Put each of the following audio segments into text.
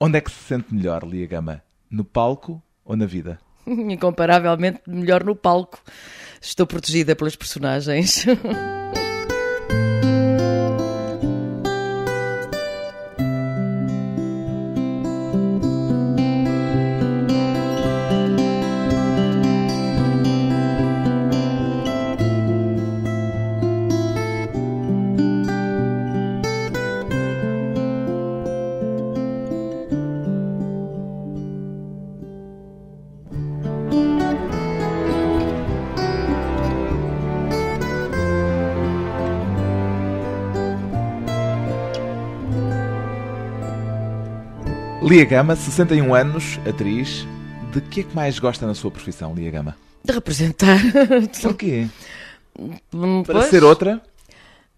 Onde é que se sente melhor, Lia Gama? No palco ou na vida? Incomparavelmente melhor no palco. Estou protegida pelas personagens. Lia Gama, 61 anos, atriz. De que é que mais gosta na sua profissão, Lia Gama? De representar. O quê? Hum, Para ser outra?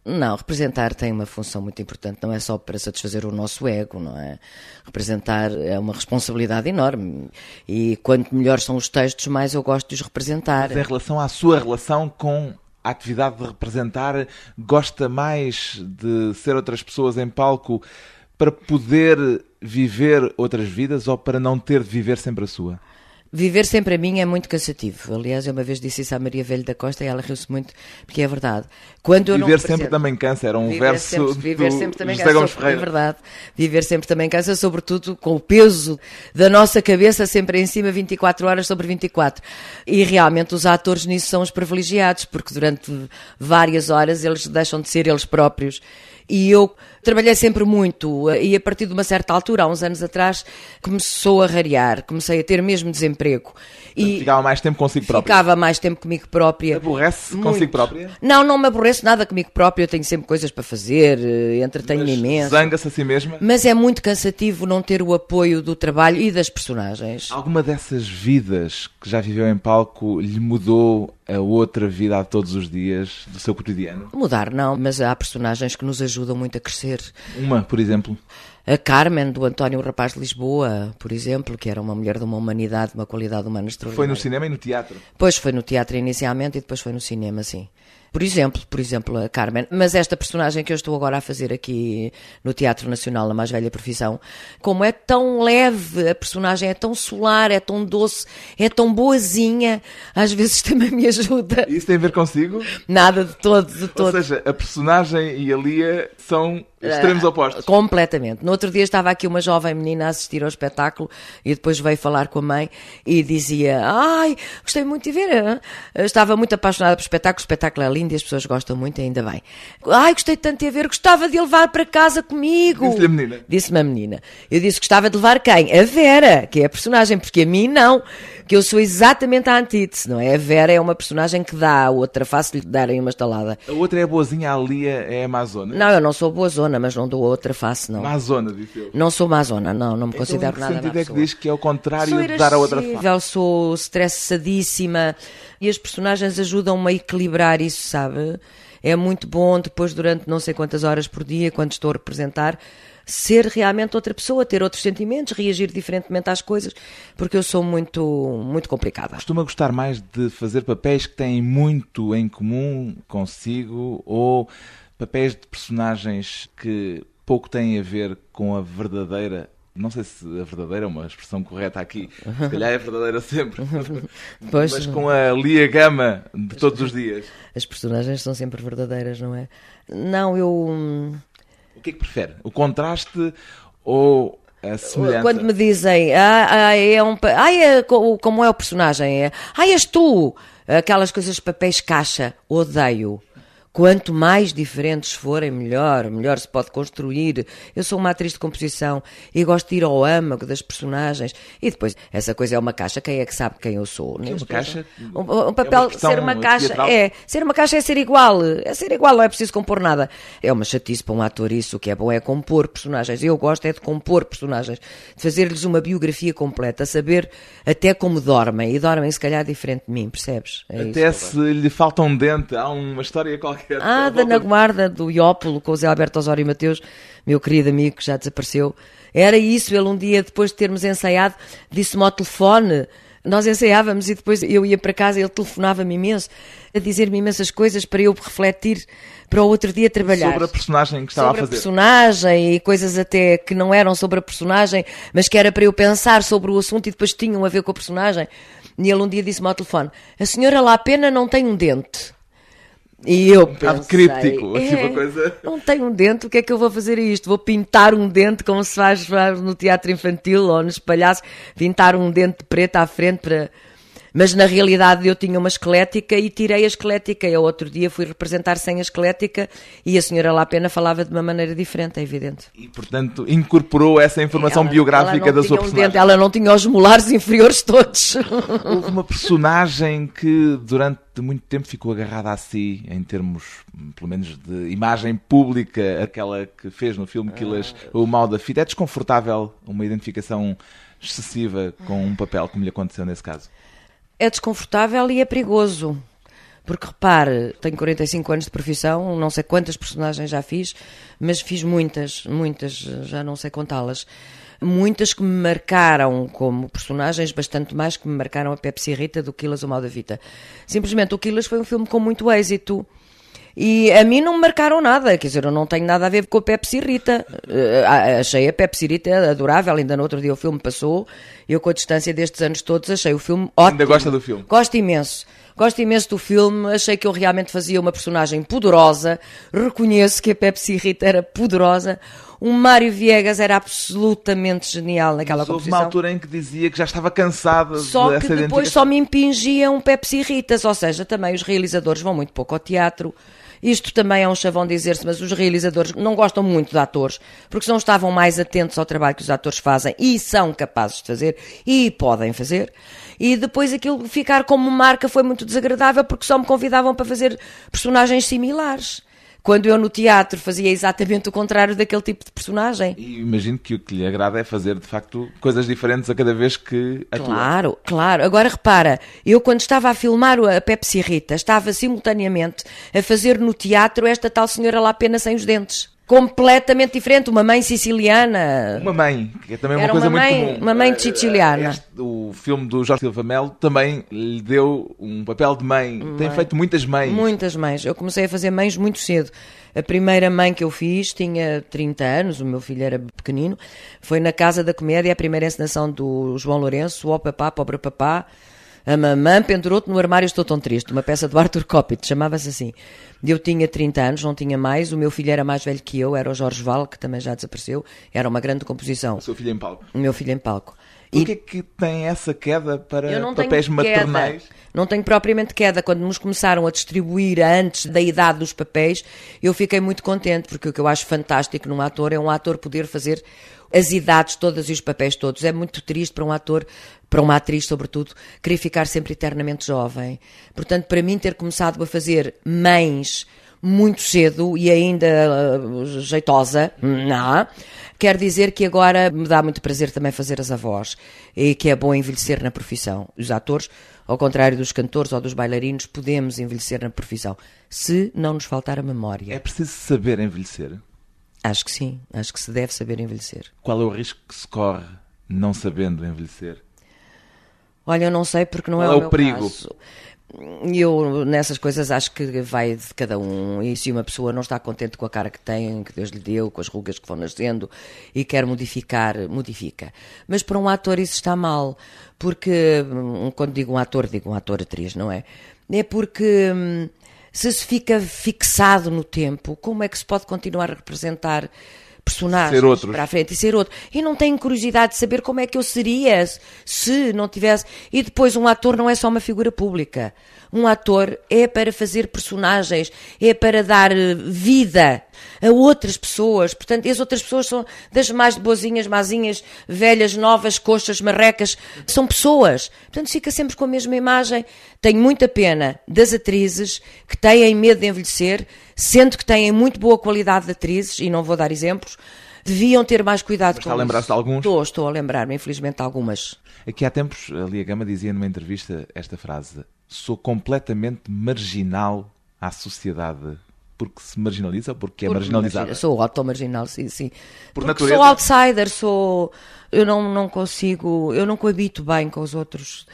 Não, representar tem uma função muito importante, não é só para satisfazer o nosso ego, não é? Representar é uma responsabilidade enorme e quanto melhores são os textos, mais eu gosto de os representar. Mas em relação à sua relação com a atividade de representar, gosta mais de ser outras pessoas em palco para poder viver outras vidas ou para não ter de viver sempre a sua? Viver sempre a mim é muito cansativo. Aliás, eu uma vez disse isso à Maria Velho da Costa e ela riu-se muito, porque é verdade. Quando eu Viver sempre também cansa, era um Viver verso sempre, viver do sempre também José cansa, Gomes é verdade. Viver sempre também cansa, sobretudo com o peso da nossa cabeça sempre em cima 24 horas sobre 24. E realmente os atores nisso são os privilegiados, porque durante várias horas eles deixam de ser eles próprios. E eu trabalhei sempre muito, e a partir de uma certa altura, há uns anos atrás, começou a rarear, comecei a ter mesmo desemprego. E Ficava mais tempo consigo própria. ficava mais tempo comigo própria. Aborrece consigo própria? Não, não me aborreço nada comigo próprio, eu tenho sempre coisas para fazer, eh, entretenho-me imenso. Zanga-se a si mesma? Mas é muito cansativo não ter o apoio do trabalho e das personagens. Alguma dessas vidas que já viveu em palco lhe mudou a outra vida a todos os dias do seu cotidiano? Mudar não, mas há personagens que nos ajudam muito a crescer. Uma, por exemplo. A Carmen, do António Rapaz de Lisboa, por exemplo, que era uma mulher de uma humanidade, de uma qualidade humana Foi extraordinária. no cinema e no teatro. Depois foi no teatro inicialmente e depois foi no cinema, sim. Por exemplo, por exemplo, a Carmen. Mas esta personagem que eu estou agora a fazer aqui no Teatro Nacional, na mais velha profissão, como é tão leve, a personagem é tão solar, é tão doce, é tão boazinha, às vezes também me ajuda. Isso tem a ver consigo? Nada de todo, de Ou todo. seja, a personagem e a Lia são extremos opostos. Completamente. No outro dia estava aqui uma jovem menina a assistir ao espetáculo e depois veio falar com a mãe e dizia: Ai, gostei muito de ver. Estava muito apaixonada pelo espetáculo. O espetáculo é lindo e as pessoas gostam muito, ainda bem. Ai, gostei tanto de ver, gostava de levar para casa comigo. Disse-lhe a menina. Disse-me a menina. Eu disse que gostava de levar quem? A Vera, que é a personagem, porque a mim não. Que eu sou exatamente a antítese, não é? A Vera é uma personagem que dá a outra face lhe darem uma estalada. A outra é a boazinha, a Lia é a Amazona. Não, eu não sou boa zona, mas não dou a outra face, não. Amazona, disse eu. Não sou mazona, não, não me Então, considero nada sentido má é que diz que é o contrário de dar a outra face? sou estressadíssima e as personagens ajudam-me a equilibrar isso, sabe? É muito bom depois, durante não sei quantas horas por dia, quando estou a representar, ser realmente outra pessoa, ter outros sentimentos, reagir diferentemente às coisas, porque eu sou muito, muito complicada. Costuma gostar mais de fazer papéis que têm muito em comum consigo ou papéis de personagens que pouco têm a ver com a verdadeira. Não sei se a verdadeira é uma expressão correta aqui, se calhar é verdadeira sempre, Pois. mas com a Lia Gama de todos os dias. As personagens são sempre verdadeiras, não é? Não, eu. O que é que prefere? O contraste ou a semelhança? Quando me dizem, ah, ah, é um, ah, é, co- como é o personagem, é, ah, és tu, aquelas coisas de papéis caixa, odeio. Quanto mais diferentes forem, melhor, melhor se pode construir. Eu sou uma atriz de composição e gosto de ir ao âmago das personagens. E depois, essa coisa é uma caixa, quem é que sabe quem eu sou? é uma caixa? Um, um papel, É uma ser uma caixa, teatral? é, ser uma caixa é ser igual, é ser igual, não é preciso compor nada. É uma chatice para um ator isso, o que é bom é compor personagens. Eu gosto é de compor personagens, de fazer-lhes uma biografia completa, saber até como dormem, e dormem se calhar diferente de mim, percebes? É isso que Até eu se lhe falta um dente, há uma história qualquer. Ah, da na guarda do Iópolo com o Zé Alberto Osório Mateus, meu querido amigo que já desapareceu. Era isso, ele um dia depois de termos ensaiado, disse-me ao telefone, Nós ensaiávamos e depois eu ia para casa e ele telefonava-me imenso, a dizer-me imensas coisas para eu refletir para o outro dia trabalhar. Sobre a personagem que estava sobre a fazer. a personagem e coisas até que não eram sobre a personagem, mas que era para eu pensar sobre o assunto e depois tinham a ver com a personagem. E ele um dia disse-me ao telefone: A senhora lá pena não tem um dente. E eu bocado pensei, críptico, é, uma coisa- Não tenho um dente, o que é que eu vou fazer a isto? Vou pintar um dente como se faz no teatro infantil ou nos palhaços, pintar um dente preto à frente para. Mas na realidade eu tinha uma esquelética e tirei a esquelética. Eu outro dia fui representar sem a esquelética e a senhora lá pena falava de uma maneira diferente, é evidente. E, portanto, incorporou essa informação Ela- biográfica ela da sua personagem. dente, ela não tinha os molares inferiores todos. Houve uma personagem que durante muito tempo ficou agarrada a si, em termos, pelo menos, de imagem pública, aquela que fez no filme Quilas o Mal da Fita. É desconfortável uma identificação excessiva com um papel, como lhe aconteceu nesse caso? É desconfortável e é perigoso. Porque repare, tenho 45 anos de profissão, não sei quantas personagens já fiz, mas fiz muitas, muitas, já não sei contá-las. Muitas que me marcaram como personagens, bastante mais que me marcaram a Pepsi Rita do Quilas o Mal da Vita. Simplesmente o Quilas foi um filme com muito êxito. E a mim não me marcaram nada, quer dizer, eu não tenho nada a ver com a Pepsi Rita. Eh, achei a Pepsi Rita adorável, ainda no outro dia o filme passou. Eu, com a distância destes anos todos, achei o filme ótimo. Ainda gosta do filme? Gosto imenso. Gosto imenso do filme, achei que eu realmente fazia uma personagem poderosa. Reconheço que a Pepsi Rita era poderosa. O Mário Viegas era absolutamente genial naquela Mas houve composição. uma altura em que dizia que já estava cansada Só que depois identificação. só me impingiam Pepsi Ritas, ou seja, também os realizadores vão muito pouco ao teatro. Isto também é um chavão dizer-se, mas os realizadores não gostam muito de atores, porque não estavam mais atentos ao trabalho que os atores fazem e são capazes de fazer e podem fazer. E depois aquilo ficar como marca foi muito desagradável porque só me convidavam para fazer personagens similares. Quando eu no teatro fazia exatamente o contrário daquele tipo de personagem. E imagino que o que lhe agrada é fazer, de facto, coisas diferentes a cada vez que atua. Claro, claro. Agora repara, eu quando estava a filmar a Pepsi Rita, estava simultaneamente a fazer no teatro esta tal senhora lá apenas sem os dentes. Completamente diferente, uma mãe siciliana. Uma mãe, que é também uma Era coisa uma muito mãe- comum. uma mãe Eh, siciliana. este- o filme do Jorge Silva Melo também lhe deu um papel de mãe. Tem feito muitas mães. Muitas mães. Eu comecei a fazer mães muito cedo. A primeira mãe que eu fiz tinha 30 anos, o meu filho era pequenino. Foi na Casa da Comédia, a primeira encenação do João Lourenço, o Papá, Pobre Papá. A mamã pendurou-te no armário, estou tão triste. Uma peça do Arthur Copit, chamava-se assim. Eu tinha 30 anos, não tinha mais. O meu filho era mais velho que eu, era o Jorge Val, que também já desapareceu. Era uma grande composição. O seu filho em palco. O meu filho em palco. Por que é que tem essa queda para papéis tenho maternais? Queda. Não tenho propriamente queda. Quando nos começaram a distribuir antes da idade dos papéis, eu fiquei muito contente, porque o que eu acho fantástico num ator é um ator poder fazer as idades todas e os papéis todos. É muito triste para um ator, para uma atriz sobretudo, querer ficar sempre eternamente jovem. Portanto, para mim ter começado a fazer mães muito cedo e ainda uh, jeitosa, não, quer dizer que agora me dá muito prazer também fazer as avós e que é bom envelhecer na profissão. Os atores, ao contrário dos cantores ou dos bailarinos, podemos envelhecer na profissão, se não nos faltar a memória. É preciso saber envelhecer. Acho que sim, acho que se deve saber envelhecer. Qual é o risco que se corre não sabendo envelhecer? Olha, eu não sei porque não Qual é é o o meu perigo? caso. Eu, nessas coisas, acho que vai de cada um. E se uma pessoa não está contente com a cara que tem, que Deus lhe deu, com as rugas que vão nascendo e quer modificar, modifica. Mas para um ator isso está mal. Porque, hum, quando digo um ator, digo um ator-atriz, não é? É porque hum, se se fica fixado no tempo, como é que se pode continuar a representar personagens para a frente e ser outro. E não tenho curiosidade de saber como é que eu seria se não tivesse. E depois, um ator não é só uma figura pública. Um ator é para fazer personagens, é para dar eh, vida a outras pessoas. Portanto, as outras pessoas são das mais boazinhas, mazinhas, velhas, novas, coxas, marrecas. São pessoas. Portanto, fica sempre com a mesma imagem. Tenho muita pena das atrizes que têm medo de envelhecer, sendo que têm muito boa qualidade de atrizes, e não vou dar exemplos, deviam ter mais cuidado Mas com está a lembrar-se de alguns? Estou, estou a lembrar-me, infelizmente, de algumas. Aqui há tempos, a Lia Gama dizia numa entrevista esta frase: Sou completamente marginal à sociedade porque se marginaliza ou porque é Porque marginalizada? margina- Sou auto-marginal, sim, sim. Por Porque natureza? sou outsider, sou. Eu não, não consigo. Eu não coabito bem com os outros.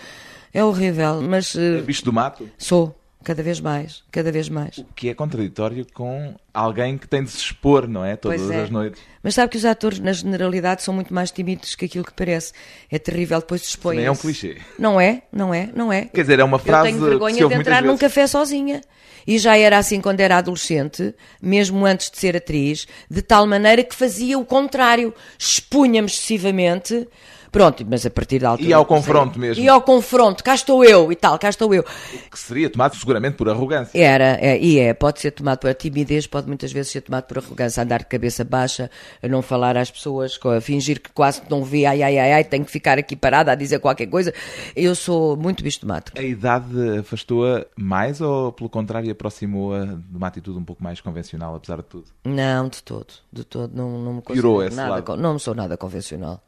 É horrível, mas eh, É bicho do mato? sou. Cada vez mais. Cada vez mais. O que é contraditório com alguém que tem de se expor, não é? Todas é. as noites. Mas sabe que os atores, na generalidade, são muito mais tímidos que aquilo que parece. É terrível, depois dispõem. Também é um clichê. Não é, não é, não é. Quer dizer, é uma frase Eu tenho se vergonha de entrar num café sozinha. E já era assim quando era adolescente, mesmo antes de ser atriz, de tal maneira que fazia o contrário. Expunha-me excessivamente. Pronto, mas a partir da altura. E ao confronto mesmo. E ao confronto, cá estou eu e tal, cá estou eu. Que seria tomado seguramente por arrogância. Era, é, e é, pode ser tomado por timidez, pode muitas vezes ser tomado por arrogância, andar de cabeça baixa, a não falar às pessoas, a fingir que quase não vê, ai, ai, ai, ai, tenho que ficar aqui parada a dizer qualquer coisa. Eu sou muito mato. A idade afastou-a mais ou, pelo contrário, aproximou-a de uma atitude um pouco mais convencional, apesar de tudo? Não, de todo, de todo, não, não me considero nada, lado. não sou nada convencional.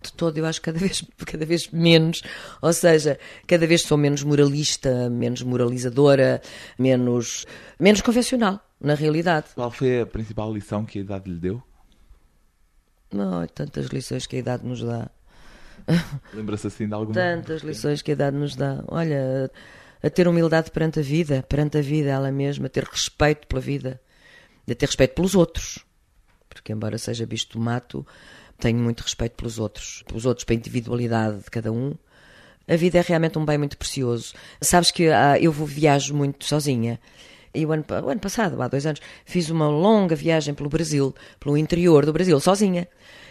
De todo, eu acho cada vez, cada vez menos, ou seja, cada vez sou menos moralista, menos moralizadora, menos, menos convencional, na realidade. Qual foi a principal lição que a idade lhe deu? Ai, tantas lições que a idade nos dá. Lembra-se assim de alguma? Tantas lições que a idade nos dá. Olha, a ter humildade perante a vida, perante a vida ela mesma, a ter respeito pela vida, a ter respeito pelos outros. Porque, embora seja bicho do mato, tenho muito respeito pelos outros, pelos outros, pela individualidade de cada um. A vida é realmente um bem muito precioso. Sabes que ah, eu vou viajo muito sozinha. E o ano, o ano passado, há dois anos, fiz uma longa viagem pelo Brasil, pelo interior do Brasil, sozinha.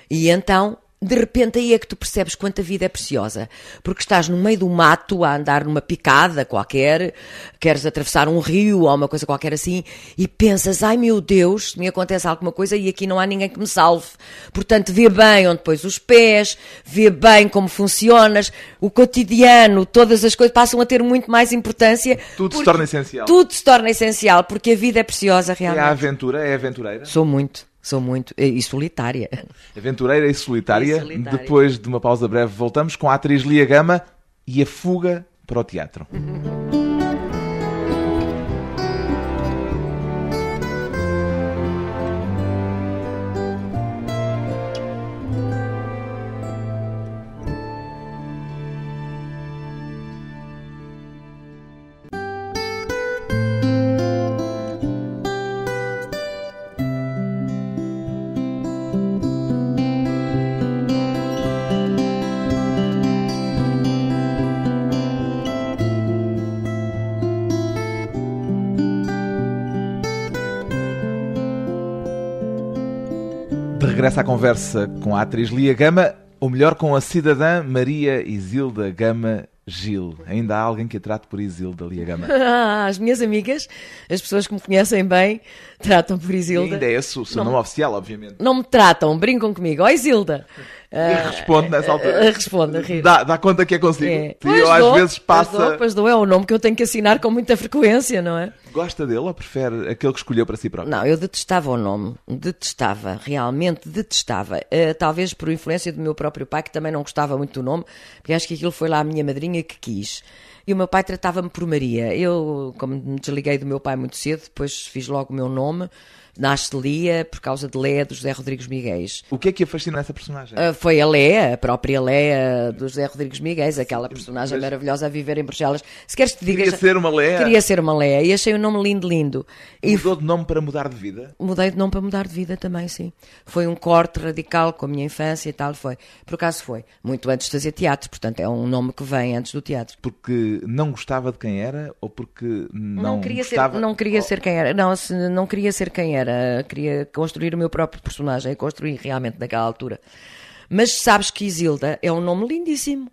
E então, de repente, aí é que tu percebes quanto a vida é preciosa. Porque estás no meio do mato a andar numa picada qualquer, queres atravessar um rio ou uma coisa qualquer assim, e pensas, ai meu Deus, me acontece alguma coisa e aqui não há ninguém que me salve. Portanto, vê bem onde pões os pés, vê bem como funcionas, o cotidiano, todas as coisas passam a ter muito mais importância. Tudo se torna essencial. Tudo se torna essencial, porque a vida é preciosa É realmente. a aventura, é aventureira? Sou muito, sou muito, e solitária. Aventureira e solitária. E solitária. Depois de uma pausa breve, voltamos com a atriz Lia Gama e a fuga para o teatro. À conversa com a atriz Lia Gama, ou melhor, com a cidadã Maria Isilda Gama Gil. Ainda há alguém que a trate por Isilda Lia Gama. Ah, As minhas amigas, as pessoas que me conhecem bem, tratam por E Isilda. ainda é esse o seu nome oficial, obviamente. Não me tratam, brincam comigo. Ó Isilda! E responde nessa altura. Ah, responde, rir. Dá, dá conta que é consigo. É. Pois eu às dou, vezes pois passa. dou, Pois dou, é o nome que eu tenho que assinar com muita frequência, não é? Gosta dele ou prefere aquele que escolheu para si próprio? Não, eu detestava o nome. Detestava, realmente detestava. Eh, talvez por influência do meu próprio pai, que também não gostava muito do nome, porque acho que aquilo foi lá a minha madrinha que quis. E o meu pai tratava-me por Maria. Eu, como me desliguei do meu pai muito cedo, depois fiz logo o meu nome. Nasce Lia por causa de Léa do José Rodrigues Miguéis. O que é que a fascina nessa personagem? Ah, foi a Léa, a própria Léa do José Rodrigues Miguéis, aquela personagem maravilhosa a viver em Bruxelas. Se queres que te diga. Queria ser uma Léa? Queria ser uma Léa e achei o nome lindo, lindo. E Mudou de nome para mudar de vida? Mudei de nome para mudar de vida também, sim. Foi um corte radical com a minha infância e tal, foi. Por acaso foi. Muito antes de fazer teatro, portanto é um nome que vem antes do teatro. Porque não gostava de quem era ou porque não, queria gostava... ser, não queria Oh, ser quem era. Não, se- não queria ser quem era. Queria construir o meu próprio personagem, construir realmente naquela altura. Mas sabes que Isilda é um nome lindíssimo.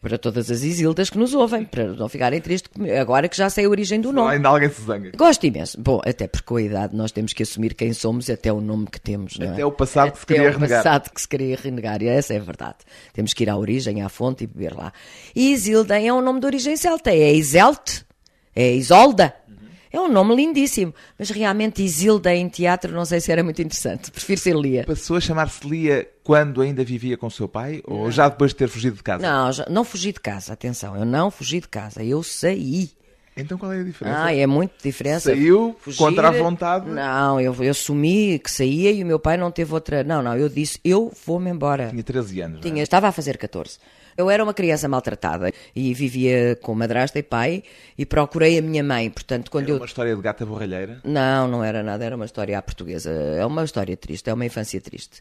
Para todas as Isildas que nos ouvem, para não ficarem tristes. Agora que já sei a origem do nome. Ainda alguém se zanga. Gosto imenso. Bom, até porque com a idade nós temos que assumir quem somos e até o nome que temos, não é? Até o passado que se Até queria o renegar. passado que se queria renegar, e essa é a verdade. Temos que ir à origem, à fonte e beber lá. E Isilda é um nome de origem celta, é Iselte, é Isolda. É um nome lindíssimo, mas realmente Isilda em teatro não sei se era muito interessante. Prefiro ser Lia. Passou a chamar-se Lia quando ainda vivia com o seu pai ou já depois de ter fugido de casa? Não, já- não fugi de casa, atenção, eu não fugi de casa, eu saí. Então qual é a diferença? Ah, é muito diferença. Saiu Fugir- contra a vontade? Não, eu, eu assumi que saía e o meu pai não teve outra. Não, não, eu disse, eu vou-me embora. Tinha 13 anos. não é? Tinha, estava a fazer 14. Eu era uma criança maltratada e vivia com madrasta e pai e procurei a minha mãe. Portanto, quando Era eu. uma história de gata borralheira. Não, não era nada, era uma história à portuguesa. É uma história triste, é uma infância triste.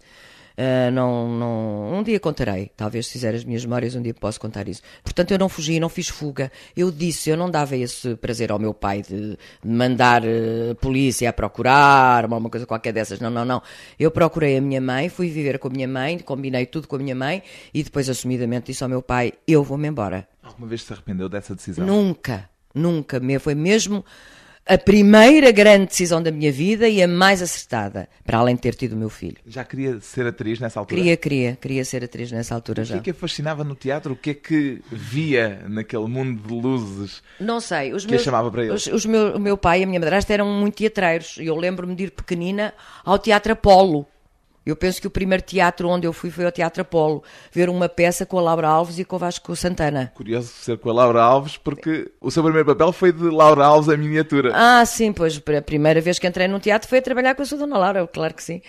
Ah, não, não, um dia contarei, talvez se fizer as minhas memórias, um dia posso contar isso. Portanto, eu não fugi, não fiz fuga. Eu disse, eu não dava esse prazer ao meu pai de, mandar eh, polícia a procurar, uma coisa qualquer dessas. Não, não, não. Eu procurei a minha mãe, fui viver com a minha mãe, combinei tudo com a minha mãe e depois, assumidamente, disse ao meu pai: eu vou-me embora. Alguma vez se arrependeu dessa decisão? Nunca, nunca. me- Foi mesmo a primeira grande decisão da minha vida e a mais acertada, para além de ter tido o meu filho. Já queria ser atriz nessa altura? Queria, queria, queria ser atriz nessa altura O que já. é que a fascinava no teatro? O que é que via naquele mundo de luzes? Não sei. Os Que a meus, chamava para ele? Os, os meu, o meu pai e a minha madrasta eram muito teatreiros. E eu lembro-me de ir pequenina ao Teatro Apolo. Eu penso que o primeiro teatro onde eu fui foi ao Teatro Apolo, ver uma peça com a Laura Alves e com o Vasco Santana. Curioso ser com a Laura Alves, porque o seu primeiro papel foi de Laura Alves a miniatura. Ah, sim, pois a primeira vez que entrei num teatro foi a trabalhar com a sua Dona Laura, claro que sim.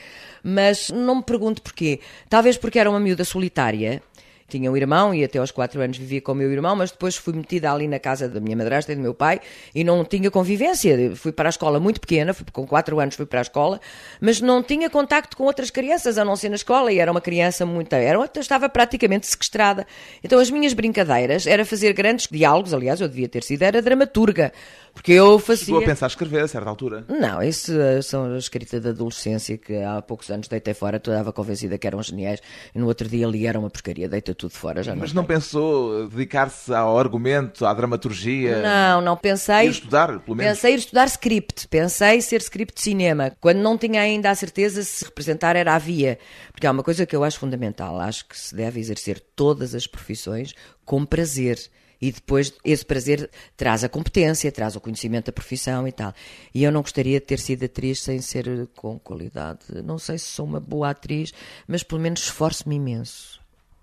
Mas não me pergunto porquê. Talvez porque era uma miúda solitária. Tinha um irmão e até aos quatro anos vivia com o meu irmão, mas depois fui metida ali na casa da minha madrasta e do meu pai e não tinha convivência. Fui para a escola muito pequena, fui- com quatro anos fui para a escola, mas não tinha contacto com outras crianças, a não ser na escola, e era uma criança muito. Era, estava praticamente sequestrada. Então as minhas brincadeiras era fazer grandes diálogos, aliás, eu devia ter sido, era dramaturga, porque eu fazia. Chegou a pensar escrever a certa altura. Não, isso eh, são a escrita da adolescência que há poucos anos deitei fora, tu estava convencida que eram geniais e no outro dia ali era uma porcaria, deita tudo fora, já não. Mas não pensou eh, dedicar-se ao argumento, à dramaturgia? Não, não Ir pensei. estudar, pelo menos? Pensei ir estudar script, pensei ser script de cinema, quando não tinha ainda a certeza se representar era a via. Porque há uma coisa que eu acho fundamental, acho que se deve exercer todas as profissões com prazer. E depois esse prazer traz a competência, traz o conhecimento da profissão e tal. E eu não gostaria de ter sido atriz sem ser com qualidade. Não sei se sou uma boa atriz, mas pelo menos esforço-me imenso.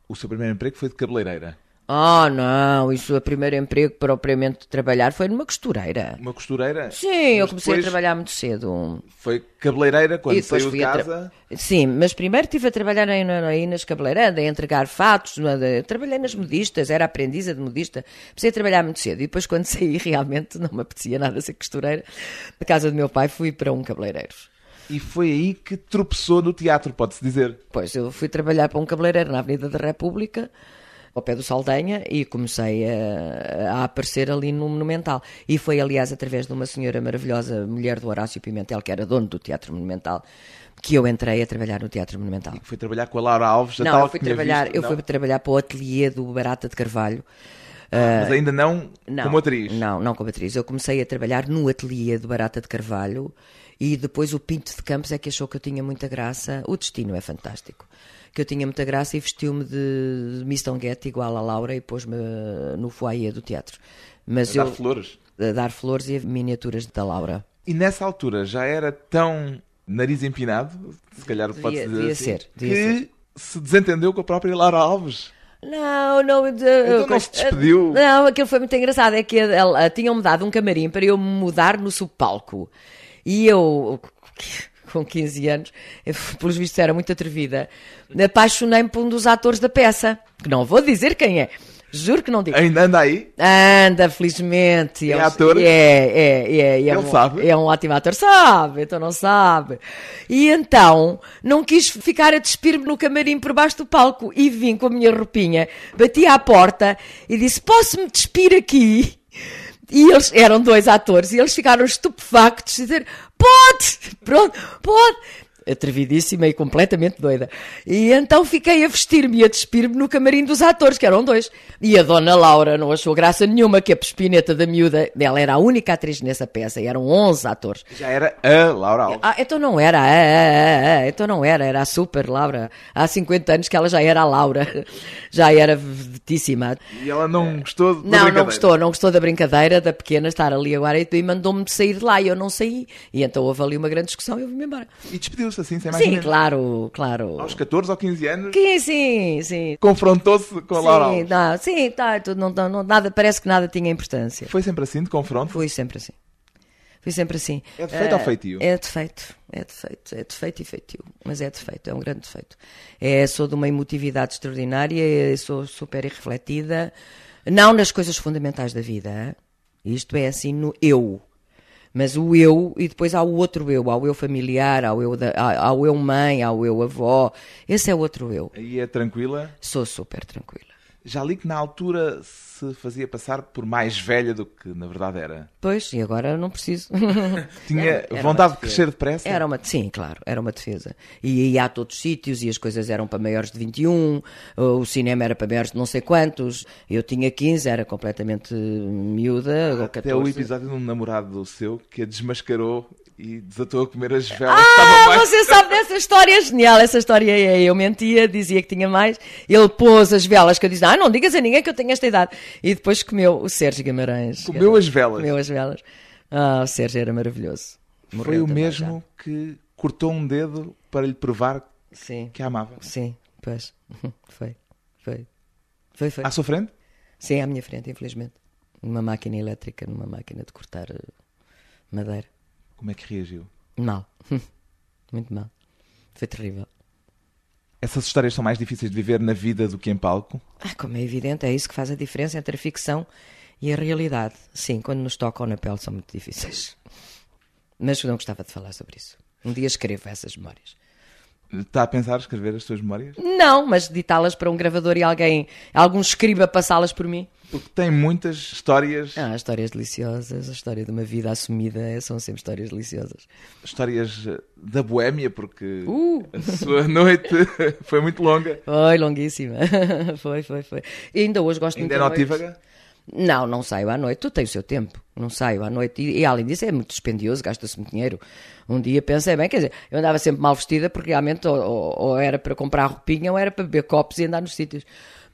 O seu primeiro emprego foi de cabeleireira. Ah, não, isso o primeiro emprego propriamente de trabalhar foi numa costureira. Uma costureira? Sim, eu Mas comecei a trabalhar muito cedo. Foi cabeleireira quando saiu de fui a tra- casa. Sim, mas primeiro estive a trabalhar aí, aí nas cabeleirandas, a entregar fatos, trabalhei nas modistas, era aprendiza de modista. Comecei a trabalhar muito cedo e depois quando saí realmente não me apetecia nada ser costureira. Na casa do meu pai fui para um cabeleireiro. E foi aí que tropeçou no teatro, pode-se dizer. Pois, eu fui trabalhar para um cabeleireiro na Avenida da República, ao pé do Saldanha, e comecei a, a aparecer ali no Monumental. E foi, aliás, através de uma senhora maravilhosa, mulher do Horácio Pimentel, que era dono do Teatro Monumental, que eu entrei a trabalhar no Teatro Monumental. Foi trabalhar com a Laura Alves, a Não, tal eu fui trabalhar, visto. eu Não. fui trabalhar para o ateliê do Barata de Carvalho. Mas ainda não, Não, como atriz. Não, não como atriz. Eu comecei a trabalhar no ateliê do Barata de Carvalho e depois o Pinto de Campos é que achou que eu tinha muita graça. O destino é fantástico. Que eu tinha muita graça e vestiu-me de Miss Tonguete igual a Laura e pôs-me no foyer do teatro. Mas A eu dar flores. a dar flores e miniaturas da Laura. E nessa altura já era tão nariz empinado, se calhar pode-se dizer devia assim, ser, devia que se desentendeu com a própria Laura Alves. Não, não. de- Então não se despediu? Não, aquilo foi muito engraçado. É que ela, tinham-me dado um camarim para eu mudar no subpalco. E eu, com 15 anos, eu, pelos vistos era muito atrevida, apaixonei-me por um dos atores da peça. Que não vou dizer quem é. Juro que não digo. Ainda anda aí? Anda, felizmente. É ator? É, é, é. é Ele um, sabe? É um ótimo ator. Sabe, então não sabe. E então, não quis ficar a despir-me no camarim por baixo do palco e vim com a minha roupinha, bati à porta e disse, posso-me despir aqui? E eles eram dois atores e eles ficaram estupefactos e dizer, pode, pronto, pode. Atrevidíssima e completamente doida. E então fiquei a vestir-me e a despir-me no camarim dos atores, que eram dois. E a dona Laura não achou graça nenhuma que a pespineta da miúda, ela era a única atriz nessa peça, e eram 11 atores. Já era a Laura Alves. Ah, então não era, ah, ah, ah, então não era, era a super Laura. Há 50 anos que ela já era a Laura, já era vedetíssima. E ela não gostou da Não, não gostou, não gostou da brincadeira da pequena estar ali agora e, mandou-me sair de lá e eu não saí. E então houve ali uma grande discussão e eu vim-me embora. E despediu-se Despediu-se assim, sem mais Sim, claro, claro. Aos 14 ou 15 anos, Sim, sim, sim. confrontou-se com a Laura Sim, Alves. não, sim, tá, tudo, não, não, nada, parece que nada tinha importância. Foi sempre assim, de confronto? Fui sempre assim. Fui sempre assim. É defeito ou Eh, feitio? É defeito. É defeito. É defeito e feitio. Mas é defeito. É um grande defeito. É, sou de uma emotividade extraordinária. Sou super irrefletida. Não nas coisas fundamentais da vida. Isto é assim no eu. Mas o eu, e depois há o outro eu. Há o eu familiar, há o eu, da, há, há o eu mãe, há o eu avó. Esse é o outro eu. Aí é tranquila. Sou super tranquila. Já li que na altura se fazia passar por mais velha do que na verdade era. Pois, e agora não preciso. Tinha Era- vontade de crescer depressa? Era uma, sim, claro, era uma defesa. E ia a todos os sítios e as coisas eram para maiores de 21, o cinema era para maiores de não sei quantos. Eu tinha 15, era completamente miúda, ou Até 14. o episódio de um namorado seu que a desmascarou e desatou a comer as velas Ah, mais. você sabe dessa história genial. Essa história é eu mentia, dizia que tinha mais. Ele pôs as velas que eu disse: Ah, não digas a ninguém que eu tenho esta idade. E depois comeu o Sérgio Guimarães. Comeu as velas. Comeu as velas. Ah, o Sérgio era maravilhoso. Foi Morreu o também mesmo que cortou um dedo para lhe provar já. Sim, que a amava. sim, pois. Foi, foi. Foi, foi. À sua frente? Sim, à minha frente, infelizmente. Numa máquina elétrica, numa máquina de cortar eh, madeira. Como é que reagiu? Mal. Muito mal. Foi terrível. Essas histórias são mais difíceis de viver na vida do que em palco? Ah, como é evidente, é isso que faz a diferença entre a ficção e a realidade. Sim, quando nos tocam na pele são muito difíceis. Mas eu não gostava de falar sobre isso. Um dia escrevo essas memórias. Está a pensar escrever as suas memórias? Não, mas ditá-las para um gravador e alguém, algum escriba passá-las por mim. Porque tem muitas histórias, Ah, histórias deliciosas, a história de uma vida assumida são sempre histórias deliciosas. histórias eh, da boémia, porque Uh! a sua noite foi muito longa. Foi longuíssima. foi, foi, foi. E ainda hoje gosto Ainda muito é da noite. notívaga? Não, não saio à noite. Tu tens o seu tempo. Não saio à noite. E, e, além disso é muito dispendioso, gasta-se muito dinheiro. Um dia pensei, bem, quer dizer, eu andava sempre mal vestida porque realmente ou, ou- ou era para comprar roupinha ou era para beber copos e andar nos sítios.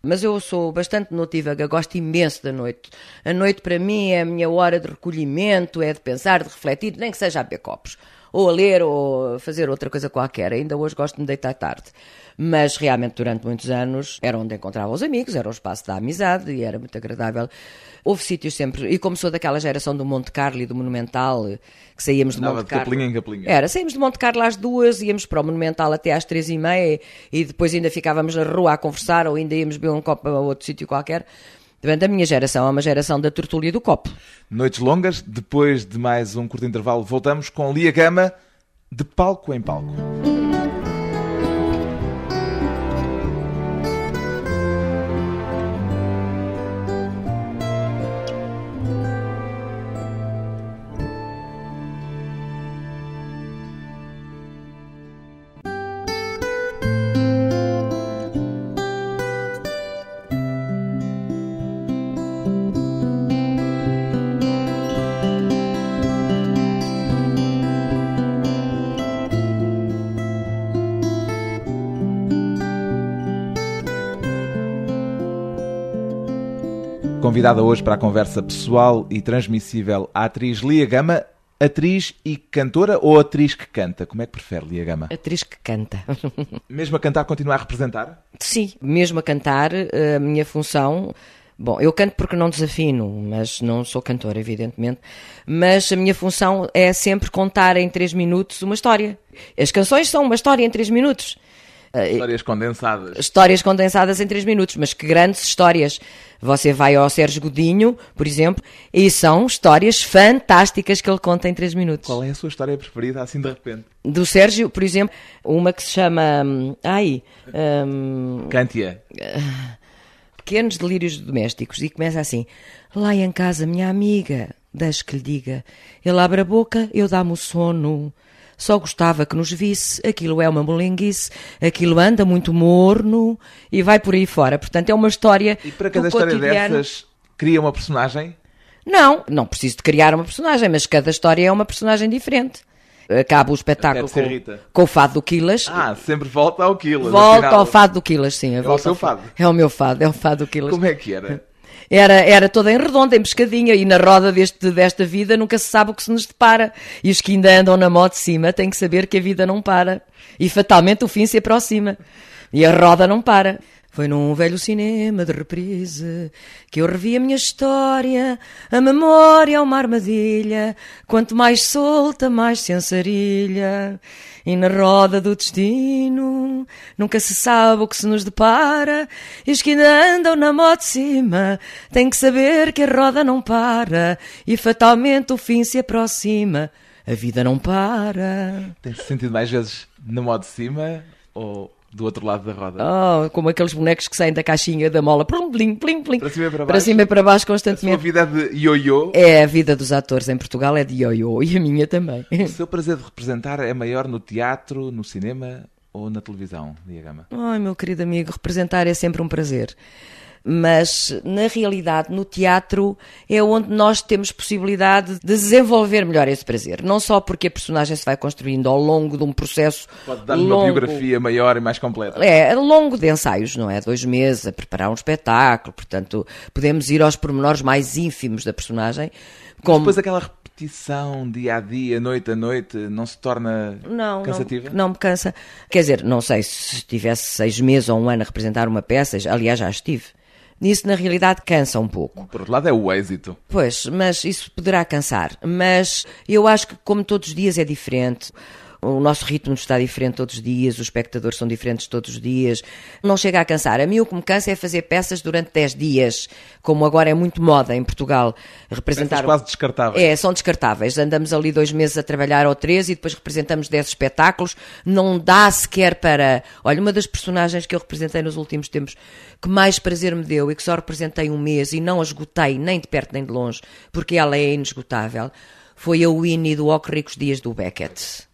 Mas eu sou bastante notívaga, gosto imenso da noite. A noite para mim é a minha hora de recolhimento, é de pensar, de refletir, nem que seja a beber copos. Ou a ler, ou a fazer outra coisa qualquer. Ainda hoje gosto de me deitar tarde. Mas realmente durante muitos anos era onde encontrava os amigos, era o espaço da amizade e era muito agradável. Houve sítios sempre, e como sou daquela geração do Monte Carlo e do Monumental, que saíamos de Andava Monte de Carlo. capelinha em capelinha. Era, saímos de Monte Carlo às duas, íamos para o Monumental até às três e meia e depois ainda ficávamos na rua a conversar ou ainda íamos beber um copo a outro sítio qualquer. Portanto, a minha geração é uma geração da tertúlia do copo. Noites longas, depois de mais um curto intervalo, voltamos com Lia Gama, de palco em palco. Convidada hoje para a conversa pessoal e transmissível a atriz Lia Gama, atriz e cantora ou atriz que canta? Como é que prefere Lia Gama? Atriz que canta. Mesmo a cantar, continua a representar? Sim, mesmo a cantar, eh, a minha função. Bom, eu canto porque não desafino, mas não sou cantora, evidentemente. Mas a minha função é sempre contar em três minutos uma história. As canções são uma história em três minutos. Eh, Histórias condensadas. histórias condensadas em três minutos, mas que grandes histórias. Você vai ao Sérgio Godinho, por exemplo, e são histórias fantásticas que ele conta em três minutos. Qual é a sua história preferida, assim de repente? Do Sérgio, por exemplo, uma que se chama. hum, Ai. hum, Cante-a. pequenos delírios domésticos e começa assim: Lá em casa, minha amiga, deixe que lhe diga, ele abre a boca, eu dá-me o sono. Só gostava que nos visse, aquilo é uma molenguice, aquilo anda muito morno e vai por aí fora. Portanto, é uma história. E para cada história cotidiano. dessas, cria uma personagem? Não, não preciso de criar uma personagem, mas cada história é uma personagem diferente. Acaba o espetáculo com, com o fado do Quilas. Ah, sempre volta ao quilo. Volta ao fado do Quilas, sim. o volta seu ao fado. É o meu fado, é o fado do Quilas. Como é que era? Era, era toda em redonda, em pescadinha, e na roda deste, desta vida nunca se sabe o que se nos depara. E os que ainda andam na moto de cima têm que saber que a vida não para. E fatalmente o fim se aproxima. E a roda não para. Foi num velho cinema de reprise que eu revi a minha história, a memória é uma armadilha, quanto mais solta, mais sensarilha. E na roda do destino nunca se sabe o que se nos depara, e os que ainda andam na moto de cima têm que saber que a roda não para, e fatalmente o fim se aproxima. A vida não para. Tem-se sentido mais vezes na moto de cima ou do outro lado da roda. Oh, como aqueles bonecos que saem da caixinha da mola, plim, plim, plim, plim, Para cima e para para baixo. cima e para baixo A sua constantemente. vida é de ioiô. É a vida dos atores em Portugal é de ioiô e a minha também. O seu prazer de representar é maior no teatro, no cinema ou na televisão, Diagama? Ai, meu querido amigo, representar é sempre um prazer. Mas, na realidade, no teatro é onde nós temos possibilidade de desenvolver melhor esse prazer. Não só porque a personagem se vai construindo ao longo de um processo Pode dar-lhe uma longo. biografia maior e mais completa. É, ao longo de ensaios, não é? Dois meses a preparar um espetáculo, portanto, podemos ir aos pormenores mais ínfimos da personagem. Como... Depois aquela repetição dia a dia, noite a noite, não se torna Não, cansativa? Não, não me cansa. Quer dizer, não sei se estivesse seis meses ou um ano a representar uma peça, aliás, já estive. Nisso, na realidade, cansa um pouco. Por outro lado, é o êxito. Pois, mas isso poderá cansar. Mas eu acho que, como todos os dias, é diferente. O nosso ritmo está diferente todos os dias, os espectadores são diferentes todos os dias. Não chega a cansar. A mim o que me cansa é fazer peças durante 10 dias, como agora é muito moda em Portugal. Representar... Peças quase descartáveis. É, são descartáveis. Andamos ali dois meses a trabalhar ou três e depois representamos dez espetáculos. Não dá sequer para. Olha, uma das personagens que eu representei nos últimos tempos que mais prazer me deu e que só representei um mês e não esgotei nem de perto nem de longe, porque ela é inesgotável, foi a Winnie do Oc Ricos Dias do Beckett.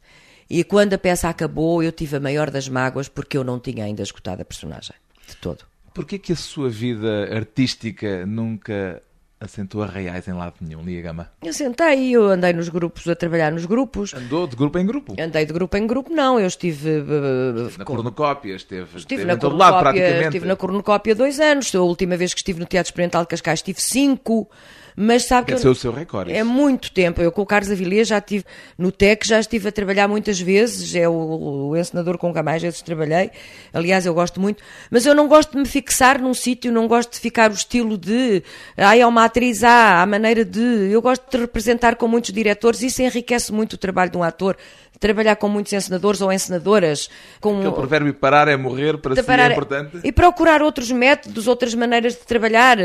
E quando a peça acabou, eu tive a maior das mágoas porque eu não tinha ainda esgotado a personagem. De todo. Porquê que a sua vida artística nunca assentou arraiais em lado nenhum, Lia Gama? Eu sentei, eu andei nos grupos, a trabalhar nos grupos. Andou de grupo em grupo. Andei de grupo em grupo, não. Eu estive. uh, Na com- cornucópia, esteve, Estive esteve na, em todo lado, cornucópia, praticamente. estive na cornucópia dois anos. A última vez que estive no Teatro Experimental de Cascais estive cinco. Mas sabe que ser eu- o seu recorde. é muito tempo. Eu com o Carlos Avilés já estive no TEC, já estive a trabalhar muitas vezes. É o, o encenador com quem mais vezes trabalhei. Aliás, eu gosto muito. Mas eu não gosto de me fixar num sítio, não gosto de ficar o estilo de ah, é uma atriz A, a maneira de. Eu gosto de representar com muitos diretores. Isso enriquece muito o trabalho de um ator. Trabalhar com muitos encenadores ou encenadoras. Com, Aquele provérbio parar é morrer, para de si parar- é importante. E procurar outros métodos, outras maneiras de trabalhar.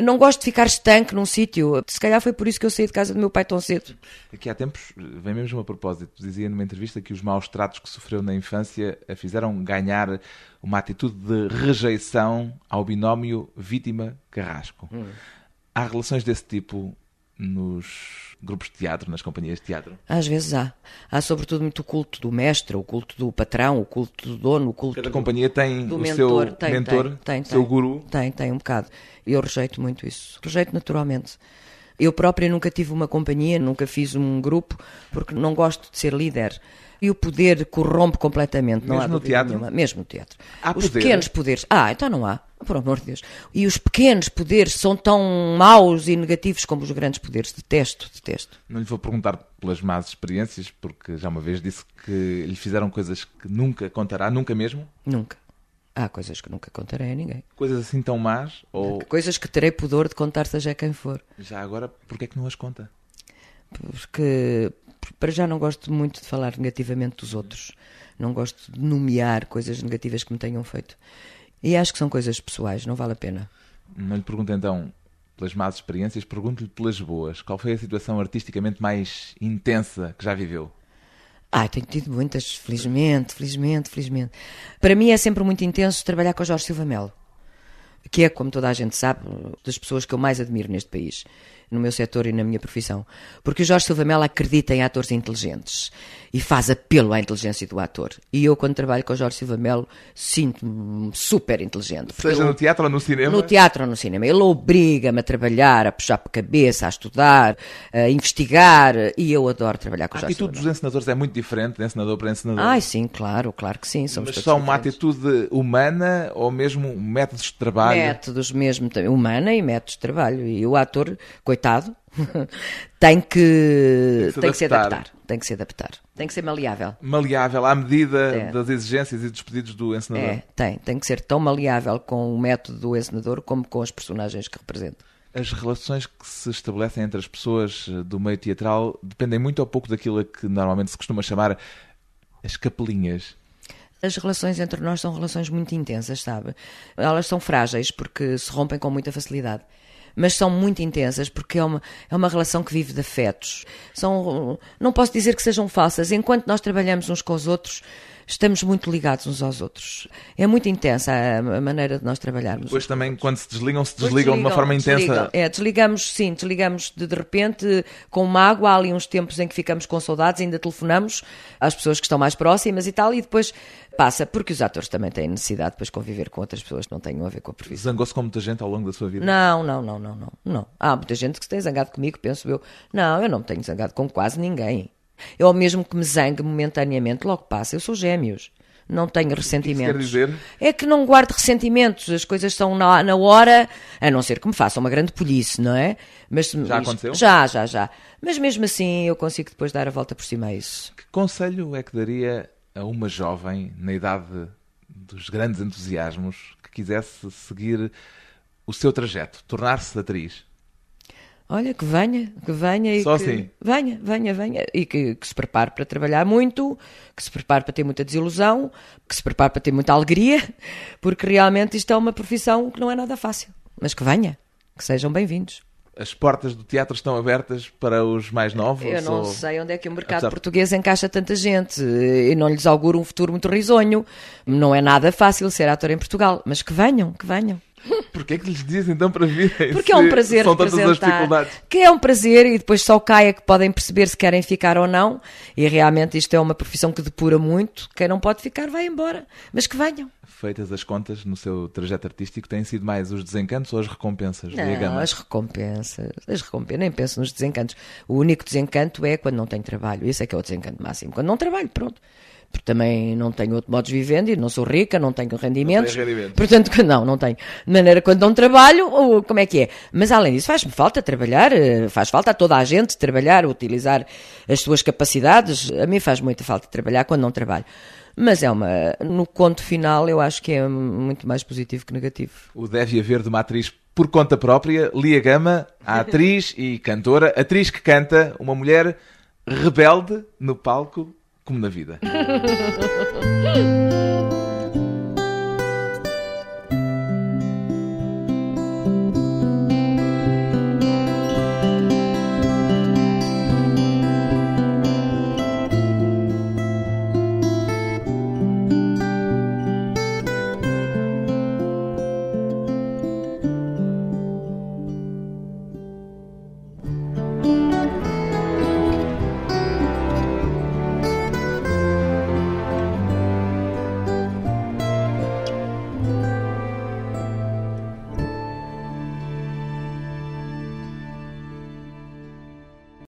Não gosto de ficar estanque num sítio. Se calhar foi por isso que eu saí de casa do meu pai tão cedo. Aqui há tempos, vem mesmo a propósito, dizia numa entrevista que os maus tratos que sofreu na infância a fizeram ganhar uma atitude de rejeição ao binómio vítima-carrasco. Há relações desse tipo nos grupos de teatro, nas companhias de teatro? Às vezes há. Há sobretudo muito o culto do mestre, o culto do patrão, o culto do dono, o culto Cada do, companhia tem do o mentor. seu tem, mentor, tem, tem, seu guru. Tem, tem um bocado. Eu rejeito muito isso. Rejeito naturalmente. Eu própria nunca tive uma companhia, nunca fiz um grupo, porque não gosto de ser líder. E o poder corrompe completamente. Não há Mesmo no teatro? nenhuma. Mesmo no teatro. Há Os poder? pequenos poderes. Ah, então não há. Por amor de Deus. E os pequenos poderes são tão maus e negativos como os grandes poderes. Detesto, detesto. Não lhe vou perguntar pelas más experiências, porque já uma vez disse que lhe fizeram coisas que nunca contará, nunca mesmo. Nunca. Há coisas que nunca contarei a ninguém. Coisas assim tão más, ou Coisas que terei pudor de contar, seja quem for. já agora, porque é que não as conta? Porque, para já, não gosto muito de falar negativamente dos outros. Não gosto de nomear coisas negativas que me tenham feito. E acho que são coisas pessoais, não vale a pena. Não lhe pergunto então pelas más experiências, pergunto-lhe pelas boas. Qual foi a situação artisticamente mais intensa que já viveu? Ai, tenho tido muitas, felizmente, felizmente, felizmente. Para mim é sempre muito intenso trabalhar com o Jorge Silva Melo, que é, como toda a gente sabe, das pessoas que eu mais admiro neste país, no meu setor e na minha profissão. Porque o Jorge Silva Melo acredita em atores inteligentes e faz apelo à inteligência do ator. E eu, quando trabalho com o Jorge Silva Melo, sinto-me super inteligente. Seja ele- no teatro ou no cinema? no teatro ou no cinema. Ele obriga-me a trabalhar, a puxar para a cabeça, a estudar, a investigar, e eu adoro trabalhar com A o Jorge Silva atitude Melo. dos encenadores é muito diferente de encenador para encenador. Ai, sim, claro, claro que sim. Somos Mas só uma atitude humana ou mesmo métodos de trabalho? métodos mesmo, humana e métodos de trabalho. E o ator, coitado, tem que, tem que se adaptar. Tem que se adaptar. Tem que ser maleável. Maleável à medida é. das exigências e dos pedidos do encenador. É, tem. Tem que ser tão maleável com o método do encenador como com os personagens que representa. As relações que se estabelecem entre as pessoas eh, do meio teatral dependem muito ou pouco daquilo que normalmente se costuma chamar as capelinhas. As relações entre nós são relações muito intensas, sabe? Elas são frágeis porque se rompem com muita facilidade mas são muito intensas porque é uma, é uma relação que vive de afetos. São, não posso dizer que sejam falsas. Enquanto nós trabalhamos uns com os outros, estamos muito ligados uns aos outros. É muito intensa a, maneira de nós trabalharmos. Depois também, quando se desligam, se desligam, desligam de uma forma intensa. Desligam. É, desligamos, sim, desligamos de, de repente com uma água. Há ali uns tempos em que ficamos com saudades, ainda telefonamos às pessoas que estão mais próximas e tal, e depois passa, porque os atores também têm necessidade de depois conviver com outras pessoas que não tenham a ver com a profissão. Zangou-se com muita gente ao longo da sua vida? Não, não, não, não, não, não. Há muita gente que se tem zangado comigo, penso eu. Não, eu não me tenho zangado com quase ninguém. Eu mesmo que me zangue momentaneamente, logo passa. Eu sou gêmeos não tenho ressentimentos. Dizer? É que não guardo ressentimentos, as coisas estão na, na hora, a não ser que me façam uma grande polícia, não é? Mas, já aconteceu? Já, já, já. Mas mesmo assim eu consigo depois dar a volta por cima a isso. Que conselho é que daria a uma jovem na idade dos grandes entusiasmos que quisesse seguir o seu trajeto, tornar-se atriz? Olha, que venha, que venha e Só que assim. venha, venha, venha e que, que, se prepare para trabalhar muito, que se prepare para ter muita desilusão, que se prepare para ter muita alegria, porque realmente isto é uma profissão que não é nada fácil. Mas que venha, que sejam bem-vindos. As portas do teatro estão abertas para os mais novos? Eu não ou... sei onde é que o mercado Apesar... português encaixa tanta gente e não lhes auguro um futuro muito risonho. Não é nada fácil ser ator em Portugal, mas que venham, que venham. Porquê é que lhes dizem então para virem? Porque é um prazer São dificuldades. Que é um prazer e depois só caia que podem perceber se querem ficar ou não. E realmente isto é uma profissão que depura muito. Quem não pode ficar vai embora. Mas que venham. Feitas as contas no seu trajeto artístico, têm sido mais os desencantos ou as recompensas? Não, as recompensas. As recompensas. Nem penso nos desencantos. O único desencanto é quando não tenho trabalho. Esse é que é o desencanto máximo. Quando não trabalho, pronto porque também não tenho outro modo de viver, e não sou rica, não tenho rendimentos. Não rendimento. Portanto, não, não tenho. De maneira, quando não trabalho, como é que é? Mas além disso, faz-me falta trabalhar, eh, faz falta a toda a gente trabalhar, utilizar as suas capacidades. A mim faz muita falta trabalhar quando não trabalho. Mas é uma. No conto final, eu acho que é muito mais positivo que negativo. O Deve Haver de uma atriz por conta própria, Lia Gama, a atriz e cantora, atriz que canta, uma mulher rebelde no palco como na vida.